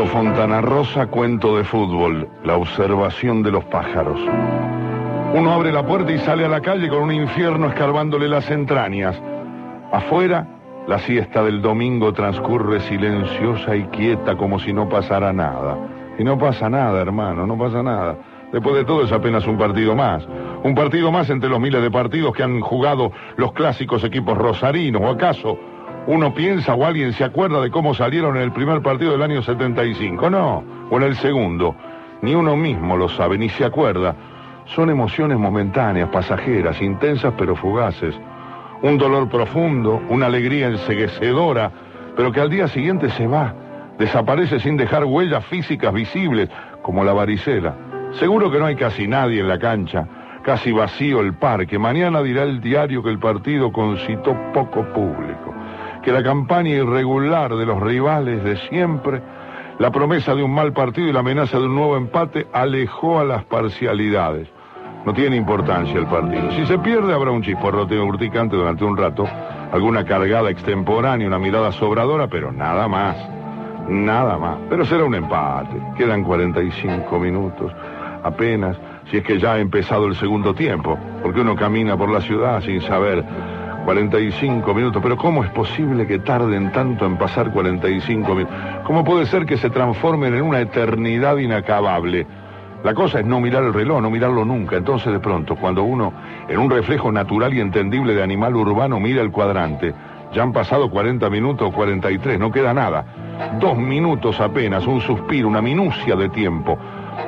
Paco Fontana Rosa, cuento de fútbol, la observación de los pájaros. Uno abre la puerta y sale a la calle con un infierno escarbándole las entrañas. Afuera, la siesta del domingo transcurre silenciosa y quieta como si no pasara nada. Y no pasa nada, hermano, no pasa nada. Después de todo es apenas un partido más. Un partido más entre los miles de partidos que han jugado los clásicos equipos rosarinos. ¿O acaso uno piensa o alguien se acuerda de cómo salieron en el primer partido del año 75? No, o en el segundo. Ni uno mismo lo sabe, ni se acuerda. Son emociones momentáneas, pasajeras, intensas pero fugaces. Un dolor profundo, una alegría enseguecedora, pero que al día siguiente se va. Desaparece sin dejar huellas físicas visibles, como la varicela. Seguro que no hay casi nadie en la cancha, casi vacío el parque. Mañana dirá el diario que el partido concitó poco público, que la campaña irregular de los rivales de siempre, la promesa de un mal partido y la amenaza de un nuevo empate alejó a las parcialidades. No tiene importancia el partido. Si se pierde habrá un chisporroteo urticante durante un rato, alguna cargada extemporánea, una mirada sobradora, pero nada más. Nada más. Pero será un empate. Quedan 45 minutos apenas, si es que ya ha empezado el segundo tiempo, porque uno camina por la ciudad sin saber 45 minutos, pero ¿cómo es posible que tarden tanto en pasar 45 minutos? ¿Cómo puede ser que se transformen en una eternidad inacabable? La cosa es no mirar el reloj, no mirarlo nunca. Entonces de pronto, cuando uno, en un reflejo natural y entendible de animal urbano, mira el cuadrante, ya han pasado 40 minutos o 43, no queda nada. Dos minutos apenas, un suspiro, una minucia de tiempo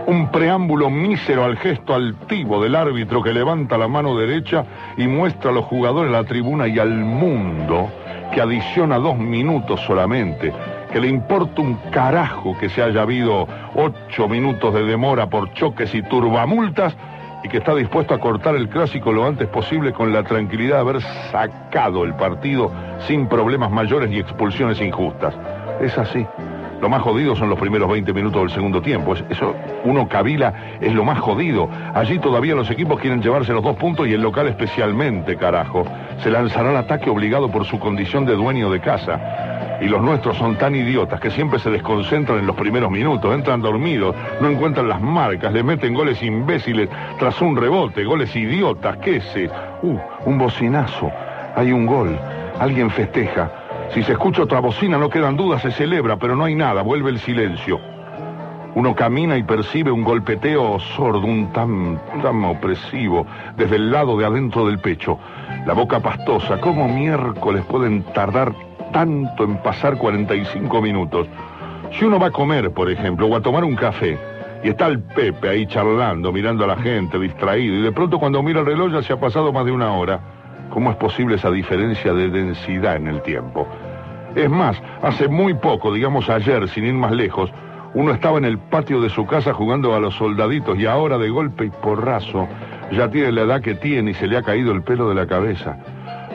un preámbulo mísero al gesto altivo del árbitro que levanta la mano derecha y muestra a los jugadores la tribuna y al mundo que adiciona dos minutos solamente, que le importa un carajo que se haya habido ocho minutos de demora por choques y turbamultas y que está dispuesto a cortar el clásico lo antes posible con la tranquilidad de haber sacado el partido sin problemas mayores y expulsiones injustas. Es así. Lo más jodido son los primeros 20 minutos del segundo tiempo. Eso, uno cabila, es lo más jodido. Allí todavía los equipos quieren llevarse los dos puntos y el local especialmente, carajo. Se lanzará al ataque obligado por su condición de dueño de casa. Y los nuestros son tan idiotas que siempre se desconcentran en los primeros minutos, entran dormidos, no encuentran las marcas, le meten goles imbéciles tras un rebote, goles idiotas, qué sé. Uh, un bocinazo, hay un gol, alguien festeja. Si se escucha otra bocina, no quedan dudas, se celebra, pero no hay nada, vuelve el silencio. Uno camina y percibe un golpeteo sordo, un tan, tan opresivo, desde el lado de adentro del pecho. La boca pastosa, ¿cómo miércoles pueden tardar tanto en pasar 45 minutos? Si uno va a comer, por ejemplo, o a tomar un café, y está el Pepe ahí charlando, mirando a la gente, distraído, y de pronto cuando mira el reloj ya se ha pasado más de una hora, ¿Cómo es posible esa diferencia de densidad en el tiempo? Es más, hace muy poco, digamos ayer, sin ir más lejos, uno estaba en el patio de su casa jugando a los soldaditos y ahora de golpe y porrazo ya tiene la edad que tiene y se le ha caído el pelo de la cabeza.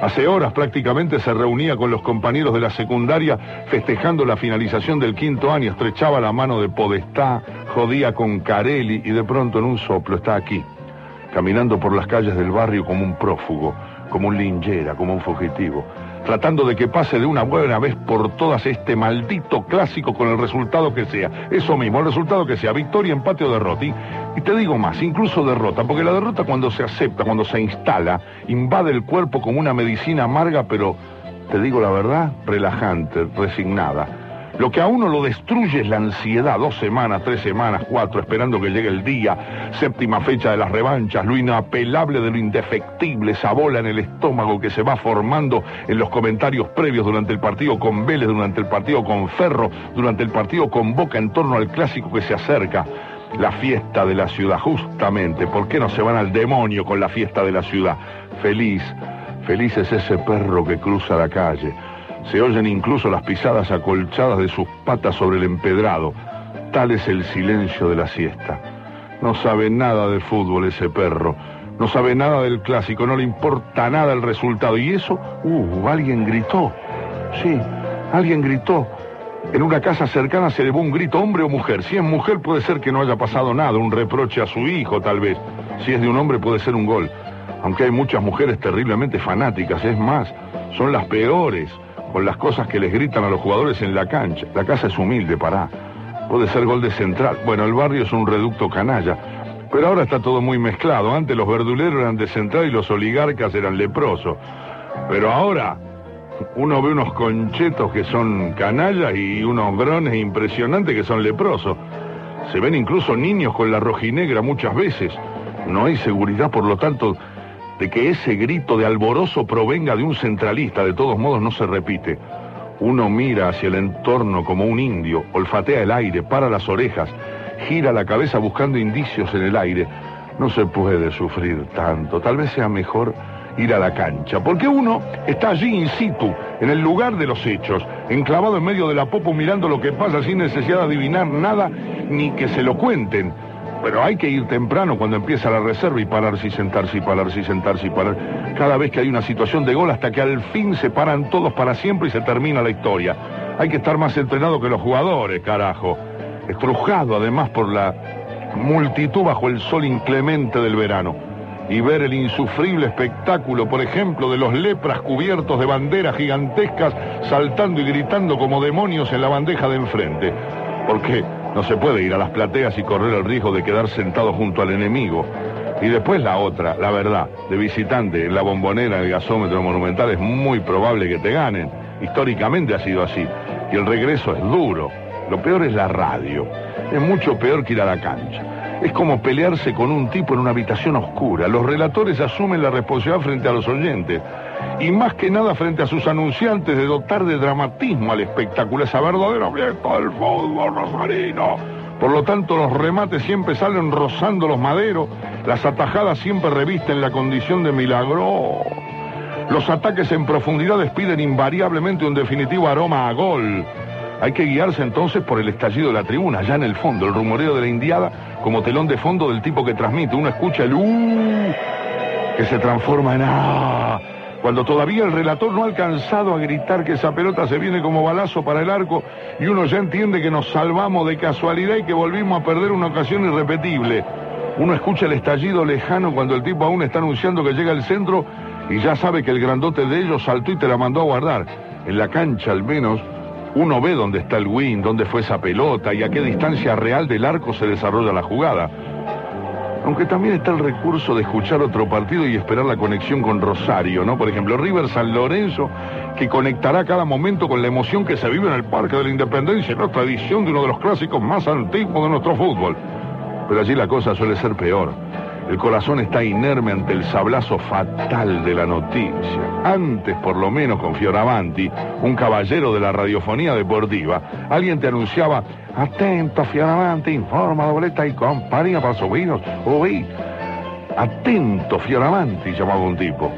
Hace horas prácticamente se reunía con los compañeros de la secundaria festejando la finalización del quinto año, estrechaba la mano de Podestá, jodía con Carelli y de pronto en un soplo está aquí, caminando por las calles del barrio como un prófugo como un linjera, como un fugitivo, tratando de que pase de una buena vez por todas este maldito clásico con el resultado que sea. Eso mismo, el resultado que sea, victoria, empate o derrota. Y, y te digo más, incluso derrota, porque la derrota cuando se acepta, cuando se instala, invade el cuerpo como una medicina amarga, pero, te digo la verdad, relajante, resignada lo que a uno lo destruye es la ansiedad, dos semanas, tres semanas, cuatro, esperando que llegue el día, séptima fecha de las revanchas, lo inapelable de lo indefectible, esa bola en el estómago que se va formando en los comentarios previos durante el partido con Vélez, durante el partido con Ferro, durante el partido con Boca en torno al clásico que se acerca. La fiesta de la ciudad, justamente, ¿por qué no se van al demonio con la fiesta de la ciudad? Feliz, feliz es ese perro que cruza la calle se oyen incluso las pisadas acolchadas de sus patas sobre el empedrado. Tal es el silencio de la siesta. No sabe nada de fútbol ese perro. No sabe nada del clásico, no le importa nada el resultado. Y eso, uh, alguien gritó. Sí, alguien gritó. En una casa cercana se elevó un grito, hombre o mujer. Si es mujer puede ser que no haya pasado nada, un reproche a su hijo tal vez. Si es de un hombre puede ser un gol. Aunque hay muchas mujeres terriblemente fanáticas, es más, son las peores con las cosas que les gritan a los jugadores en la cancha. La casa es humilde, pará. puede ser gol de central. Bueno, el barrio es un reducto canalla. Pero ahora está todo muy mezclado. Antes los verduleros eran de central y los oligarcas eran leprosos. Pero ahora uno ve unos conchetos que son canallas y unos grones impresionantes que son leprosos. Se ven incluso niños con la rojinegra muchas veces. No hay seguridad, por lo tanto, de que ese grito de alborozo provenga de un centralista. De todos modos, no se repite. Uno mira hacia el entorno como un indio, olfatea el aire, para las orejas, gira la cabeza buscando indicios en el aire. No se puede sufrir tanto. Tal vez sea mejor ir a la cancha, porque uno está allí in situ, en el lugar de los hechos, enclavado en medio de la popo mirando lo que pasa sin necesidad de adivinar nada ni que se lo cuenten. Pero hay que ir temprano cuando empieza la reserva y pararse y sentarse y pararse y sentarse y parar. Cada vez que hay una situación de gol hasta que al fin se paran todos para siempre y se termina la historia. Hay que estar más entrenado que los jugadores, carajo. Estrujado además por la multitud bajo el sol inclemente del verano y ver el insufrible espectáculo, por ejemplo, de los lepras cubiertos de banderas gigantescas saltando y gritando como demonios en la bandeja de enfrente. Porque no se puede ir a las plateas y correr el riesgo de quedar sentado junto al enemigo. Y después la otra, la verdad, de visitante en la bombonera, el gasómetro monumental, es muy probable que te ganen. Históricamente ha sido así. Y el regreso es duro. Lo peor es la radio. Es mucho peor que ir a la cancha. Es como pelearse con un tipo en una habitación oscura. Los relatores asumen la responsabilidad frente a los oyentes. Y más que nada frente a sus anunciantes de dotar de dramatismo al espectáculo, esa verdadera fiesta del fútbol rosarino. Por lo tanto, los remates siempre salen rozando los maderos, las atajadas siempre revisten la condición de milagro. Los ataques en profundidad despiden invariablemente un definitivo aroma a gol. Hay que guiarse entonces por el estallido de la tribuna, allá en el fondo, el rumoreo de la indiada como telón de fondo del tipo que transmite. Uno escucha el uh que se transforma en ah cuando todavía el relator no ha alcanzado a gritar que esa pelota se viene como balazo para el arco y uno ya entiende que nos salvamos de casualidad y que volvimos a perder una ocasión irrepetible. Uno escucha el estallido lejano cuando el tipo aún está anunciando que llega al centro y ya sabe que el grandote de ellos saltó y te la mandó a guardar. En la cancha al menos uno ve dónde está el win, dónde fue esa pelota y a qué distancia real del arco se desarrolla la jugada. Aunque también está el recurso de escuchar otro partido y esperar la conexión con Rosario, ¿no? Por ejemplo, River San Lorenzo, que conectará cada momento con la emoción que se vive en el Parque de la Independencia, en otra edición de uno de los clásicos más antiguos de nuestro fútbol. Pero allí la cosa suele ser peor. El corazón está inerme ante el sablazo fatal de la noticia. Antes, por lo menos, con Fioravanti, un caballero de la radiofonía deportiva, alguien te anunciaba, atento Fioravanti, informa dobleta y compañía para subiros, uy. Atento Fioravanti, llamaba un tipo.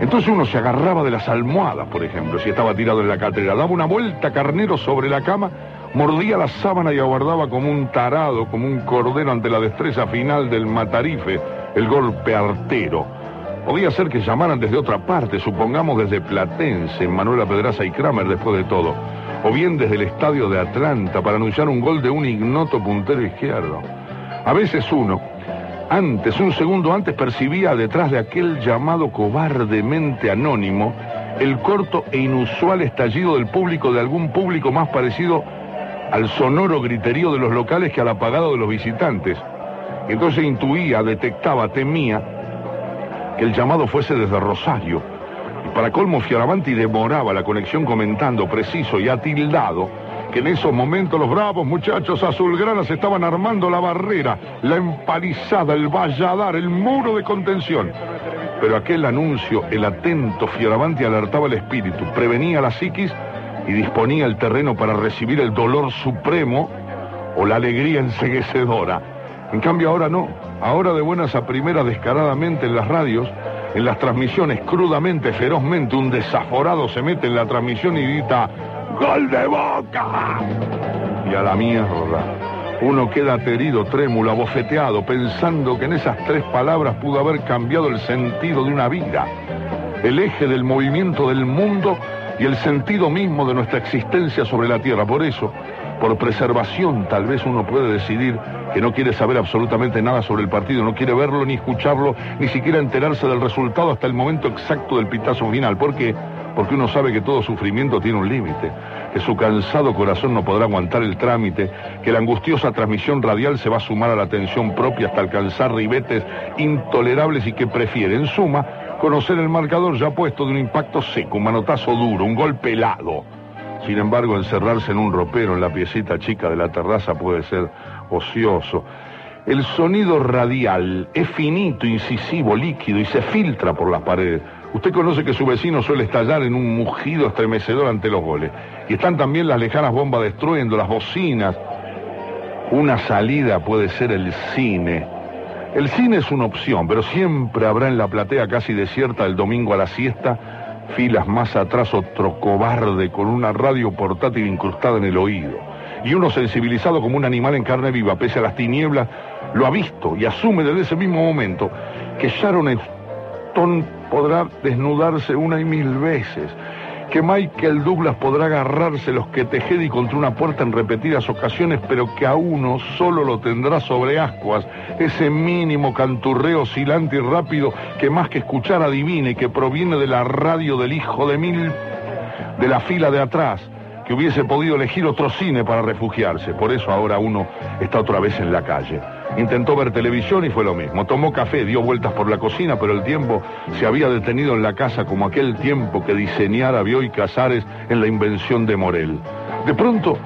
Entonces uno se agarraba de las almohadas, por ejemplo, si estaba tirado en la cátedra, daba una vuelta carnero sobre la cama mordía la sábana y aguardaba como un tarado, como un cordero ante la destreza final del matarife, el golpe artero. Podía ser que llamaran desde otra parte, supongamos desde Platense, Manuela Pedraza y Kramer después de todo, o bien desde el estadio de Atlanta para anunciar un gol de un ignoto puntero izquierdo. A veces uno, antes, un segundo antes, percibía detrás de aquel llamado cobardemente anónimo el corto e inusual estallido del público de algún público más parecido al sonoro griterío de los locales que al apagado de los visitantes. Entonces intuía, detectaba, temía que el llamado fuese desde Rosario. Y para colmo Fioravanti demoraba la conexión comentando preciso y atildado que en esos momentos los bravos muchachos azulgranas estaban armando la barrera, la empalizada, el valladar, el muro de contención. Pero aquel anuncio, el atento Fioravanti alertaba el espíritu, prevenía la psiquis y disponía el terreno para recibir el dolor supremo o la alegría enseguecedora. En cambio ahora no, ahora de buenas a primeras descaradamente en las radios, en las transmisiones crudamente, ferozmente, un desaforado se mete en la transmisión y grita ¡Gol de boca! Y a la mierda. Uno queda aterido, trémulo, abofeteado, pensando que en esas tres palabras pudo haber cambiado el sentido de una vida, el eje del movimiento del mundo y el sentido mismo de nuestra existencia sobre la tierra. Por eso, por preservación, tal vez uno puede decidir que no quiere saber absolutamente nada sobre el partido, no quiere verlo ni escucharlo, ni siquiera enterarse del resultado hasta el momento exacto del pitazo final. ¿Por qué? porque uno sabe que todo sufrimiento tiene un límite, que su cansado corazón no podrá aguantar el trámite, que la angustiosa transmisión radial se va a sumar a la tensión propia hasta alcanzar ribetes intolerables y que prefiere, en suma, conocer el marcador ya puesto de un impacto seco, un manotazo duro, un golpe helado. Sin embargo, encerrarse en un ropero en la piecita chica de la terraza puede ser ocioso. El sonido radial es finito, incisivo, líquido y se filtra por las paredes. Usted conoce que su vecino suele estallar en un mugido estremecedor ante los goles. Y están también las lejanas bombas destruyendo, las bocinas. Una salida puede ser el cine. El cine es una opción, pero siempre habrá en la platea casi desierta el domingo a la siesta filas más atrás otro cobarde con una radio portátil incrustada en el oído. Y uno sensibilizado como un animal en carne viva, pese a las tinieblas, lo ha visto y asume desde ese mismo momento que Sharon Podrá desnudarse una y mil veces, que Michael Douglas podrá agarrarse los que tejedi contra una puerta en repetidas ocasiones, pero que a uno solo lo tendrá sobre ascuas, ese mínimo canturreo oscilante y rápido que más que escuchar adivine, que proviene de la radio del hijo de mil, de la fila de atrás, que hubiese podido elegir otro cine para refugiarse. Por eso ahora uno está otra vez en la calle. Intentó ver televisión y fue lo mismo. Tomó café, dio vueltas por la cocina, pero el tiempo se había detenido en la casa como aquel tiempo que diseñara Bioy Casares en la invención de Morel. De pronto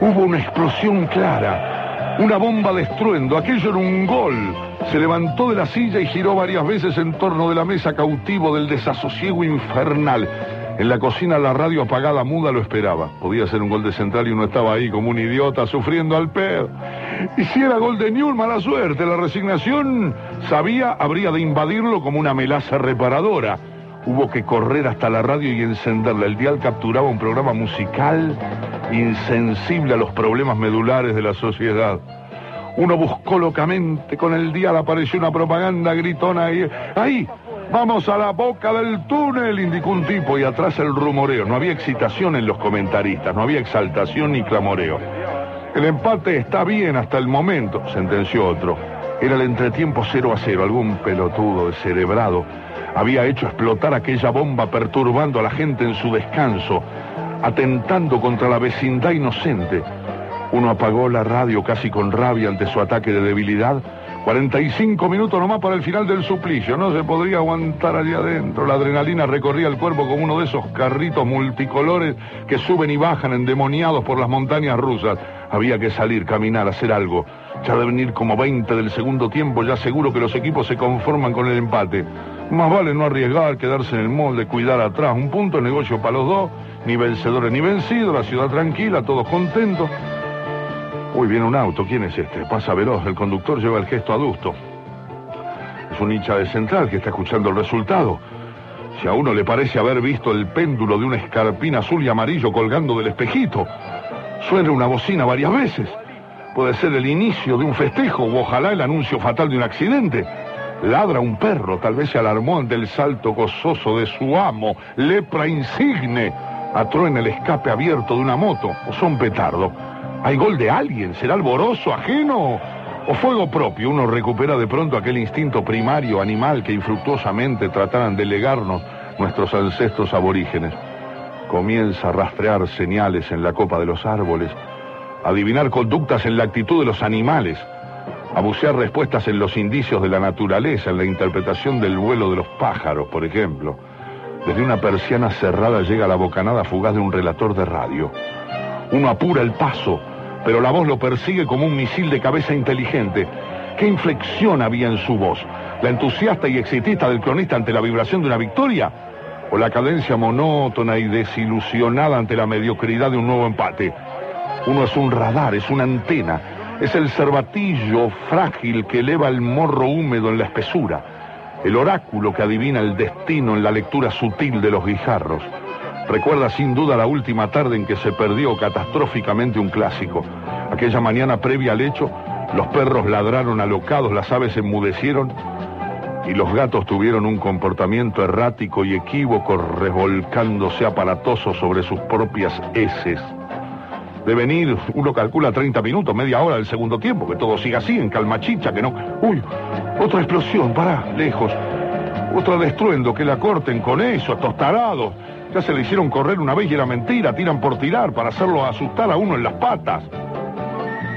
hubo una explosión clara, una bomba de estruendo, aquello era un gol. Se levantó de la silla y giró varias veces en torno de la mesa cautivo del desasosiego infernal. En la cocina la radio apagada muda lo esperaba. Podía ser un gol de central y uno estaba ahí como un idiota sufriendo al pedo. Y si era gol de Newell, mala suerte. La resignación sabía habría de invadirlo como una melaza reparadora. Hubo que correr hasta la radio y encenderla. El dial capturaba un programa musical insensible a los problemas medulares de la sociedad. Uno buscó locamente, con el dial apareció una propaganda gritona ahí. ¡Ahí! Vamos a la boca del túnel, indicó un tipo, y atrás el rumoreo. No había excitación en los comentaristas, no había exaltación ni clamoreo. El empate está bien hasta el momento, sentenció otro. Era el entretiempo 0 a 0. Algún pelotudo descerebrado había hecho explotar aquella bomba perturbando a la gente en su descanso, atentando contra la vecindad inocente. Uno apagó la radio casi con rabia ante su ataque de debilidad 45 minutos nomás para el final del suplicio. No se podría aguantar allí adentro. La adrenalina recorría el cuerpo como uno de esos carritos multicolores que suben y bajan endemoniados por las montañas rusas. Había que salir, caminar, hacer algo. Ya de venir como 20 del segundo tiempo, ya seguro que los equipos se conforman con el empate. Más vale no arriesgar, quedarse en el molde, cuidar atrás. Un punto de negocio para los dos, ni vencedores ni vencidos, la ciudad tranquila, todos contentos. Uy, viene un auto. ¿Quién es este? Pasa veloz. El conductor lleva el gesto adusto. Es un hincha de central que está escuchando el resultado. Si a uno le parece haber visto el péndulo de una escarpín azul y amarillo colgando del espejito, suena una bocina varias veces. Puede ser el inicio de un festejo o ojalá el anuncio fatal de un accidente. Ladra un perro, tal vez se alarmó ante el salto gozoso de su amo, lepra insigne. Atruena el escape abierto de una moto o son petardo. ¿Hay gol de alguien? ¿Será alborozo ajeno? ¿O fuego propio? Uno recupera de pronto aquel instinto primario, animal, que infructuosamente trataran de legarnos nuestros ancestros aborígenes. Comienza a rastrear señales en la copa de los árboles, adivinar conductas en la actitud de los animales, a bucear respuestas en los indicios de la naturaleza, en la interpretación del vuelo de los pájaros, por ejemplo. Desde una persiana cerrada llega la bocanada fugaz de un relator de radio. Uno apura el paso, pero la voz lo persigue como un misil de cabeza inteligente. ¿Qué inflexión había en su voz? ¿La entusiasta y excitista del cronista ante la vibración de una victoria? ¿O la cadencia monótona y desilusionada ante la mediocridad de un nuevo empate? Uno es un radar, es una antena, es el cervatillo frágil que eleva el morro húmedo en la espesura, el oráculo que adivina el destino en la lectura sutil de los guijarros. Recuerda sin duda la última tarde en que se perdió catastróficamente un clásico. Aquella mañana previa al hecho, los perros ladraron alocados, las aves enmudecieron y los gatos tuvieron un comportamiento errático y equívoco, revolcándose aparatoso sobre sus propias heces. De venir, uno calcula 30 minutos, media hora del segundo tiempo, que todo siga así, en calma chicha, que no. ¡Uy! Otra explosión, pará, lejos. Otra de estruendo, que la corten con eso, tostarados. Ya se le hicieron correr una vez y era mentira, tiran por tirar para hacerlo asustar a uno en las patas.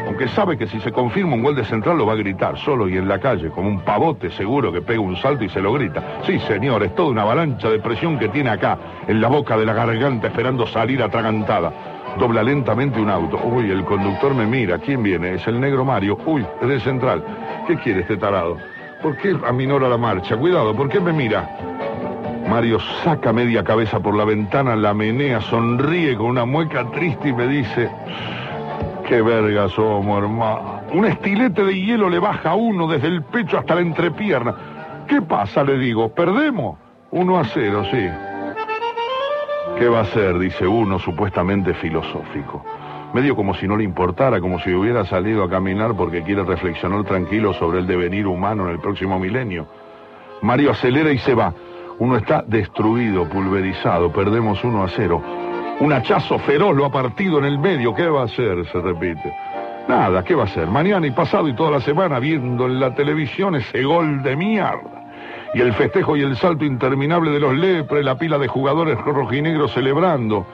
Aunque sabe que si se confirma un gol de central lo va a gritar solo y en la calle, como un pavote seguro que pega un salto y se lo grita. Sí, señor, es toda una avalancha de presión que tiene acá, en la boca de la garganta, esperando salir atragantada. Dobla lentamente un auto. Uy, el conductor me mira. ¿Quién viene? Es el negro Mario. Uy, es del central. ¿Qué quiere este tarado? ¿Por qué aminora la marcha? Cuidado, ¿por qué me mira? Mario saca media cabeza por la ventana, la menea, sonríe con una mueca triste y me dice, qué verga somos, hermano. Un estilete de hielo le baja a uno desde el pecho hasta la entrepierna. ¿Qué pasa? Le digo, ¿perdemos? Uno a cero, sí. ¿Qué va a ser? Dice uno, supuestamente filosófico. Medio como si no le importara, como si hubiera salido a caminar porque quiere reflexionar tranquilo sobre el devenir humano en el próximo milenio. Mario acelera y se va. Uno está destruido, pulverizado, perdemos uno a cero. Un hachazo feroz lo ha partido en el medio. ¿Qué va a hacer? Se repite. Nada, ¿qué va a hacer? Mañana y pasado y toda la semana viendo en la televisión ese gol de mierda. Y el festejo y el salto interminable de los lepres, la pila de jugadores rojinegros celebrando.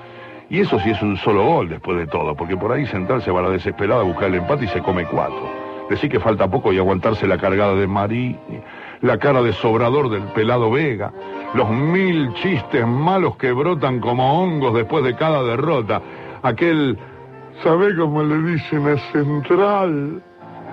Y eso sí es un solo gol después de todo, porque por ahí Central se va a la desesperada a buscar el empate y se come cuatro. Decir que falta poco y aguantarse la cargada de Marí, la cara de sobrador del pelado Vega, los mil chistes malos que brotan como hongos después de cada derrota, aquel, ¿sabe cómo le dicen a Central?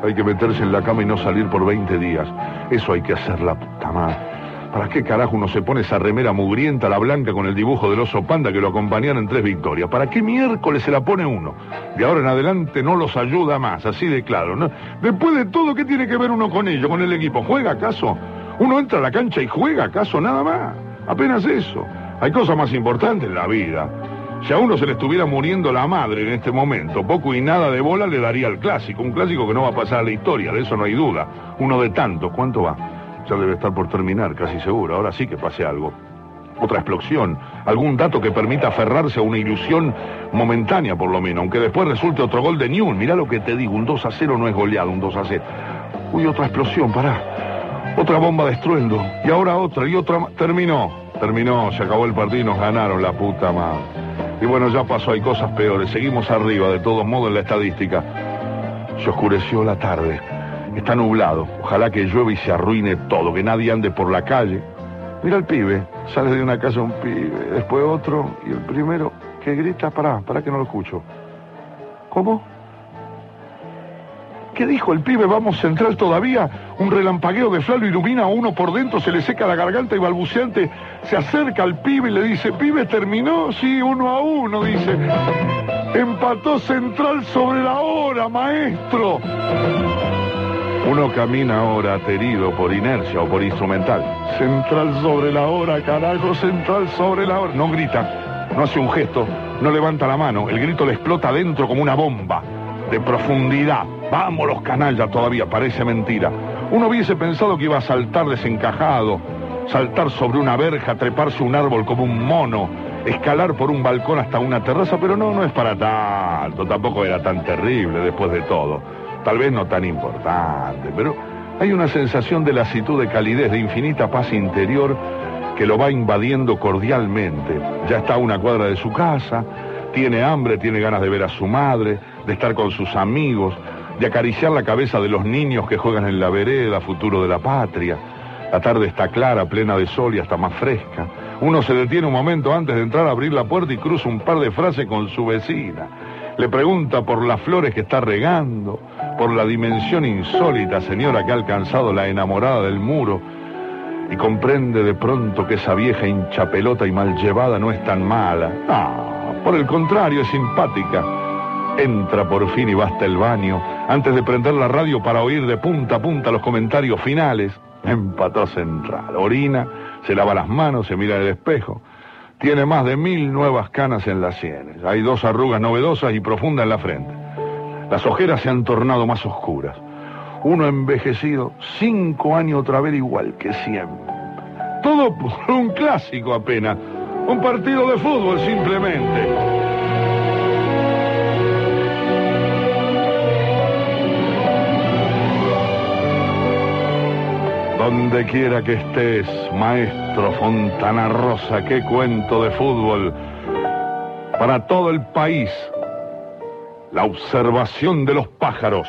Hay que meterse en la cama y no salir por 20 días. Eso hay que hacer la puta madre. ¿Para qué carajo uno se pone esa remera mugrienta, la blanca, con el dibujo del oso panda que lo acompañaron en tres victorias? ¿Para qué miércoles se la pone uno? De ahora en adelante no los ayuda más, así de claro. Después de todo, ¿qué tiene que ver uno con ello, con el equipo? ¿Juega acaso? Uno entra a la cancha y juega acaso nada más. Apenas eso. Hay cosas más importantes en la vida. Si a uno se le estuviera muriendo la madre en este momento, poco y nada de bola le daría al clásico. Un clásico que no va a pasar a la historia, de eso no hay duda. Uno de tantos, ¿cuánto va? Ya debe estar por terminar, casi seguro. Ahora sí que pase algo. Otra explosión, algún dato que permita aferrarse a una ilusión momentánea por lo menos, aunque después resulte otro gol de Newell. Mirá lo que te digo, un 2 a 0 no es goleado, un 2 a 0. Uy, otra explosión, pará. Otra bomba de estruendo. Y ahora otra, y otra Terminó, terminó, se acabó el partido y nos ganaron la puta madre. Y bueno, ya pasó, hay cosas peores. Seguimos arriba, de todos modos, en la estadística. Se oscureció la tarde. Está nublado. Ojalá que llueva y se arruine todo, que nadie ande por la calle. Mira el pibe, sale de una casa un pibe, después otro, y el primero que grita, pará, pará que no lo escucho. ¿Cómo? ¿Qué dijo el pibe? Vamos central todavía. Un relampagueo de flan lo ilumina a uno por dentro, se le seca la garganta y balbuceante se acerca al pibe y le dice, pibe, terminó, sí, uno a uno, dice. Empató central sobre la hora, maestro. Uno camina ahora aterido por inercia o por instrumental. Central sobre la hora, carajo, central sobre la hora. No grita, no hace un gesto, no levanta la mano. El grito le explota adentro como una bomba de profundidad. Vamos los canallas todavía, parece mentira. Uno hubiese pensado que iba a saltar desencajado, saltar sobre una verja, treparse un árbol como un mono, escalar por un balcón hasta una terraza, pero no, no es para tanto, tampoco era tan terrible después de todo tal vez no tan importante, pero hay una sensación de lasitud, de calidez, de infinita paz interior que lo va invadiendo cordialmente. Ya está a una cuadra de su casa, tiene hambre, tiene ganas de ver a su madre, de estar con sus amigos, de acariciar la cabeza de los niños que juegan en la vereda, futuro de la patria. La tarde está clara, plena de sol y hasta más fresca. Uno se detiene un momento antes de entrar a abrir la puerta y cruza un par de frases con su vecina. Le pregunta por las flores que está regando, por la dimensión insólita señora que ha alcanzado la enamorada del muro, y comprende de pronto que esa vieja hinchapelota y mal llevada no es tan mala. Ah, por el contrario, es simpática. Entra por fin y basta el baño, antes de prender la radio para oír de punta a punta los comentarios finales. Empató central. Orina, se lava las manos, se mira en el espejo. Tiene más de mil nuevas canas en las sienes. Hay dos arrugas novedosas y profundas en la frente. Las ojeras se han tornado más oscuras. Uno envejecido, cinco años otra vez igual que siempre. Todo por un clásico apenas. Un partido de fútbol simplemente. Donde quiera que estés, maestro Fontana Rosa, qué cuento de fútbol. Para todo el país, la observación de los pájaros.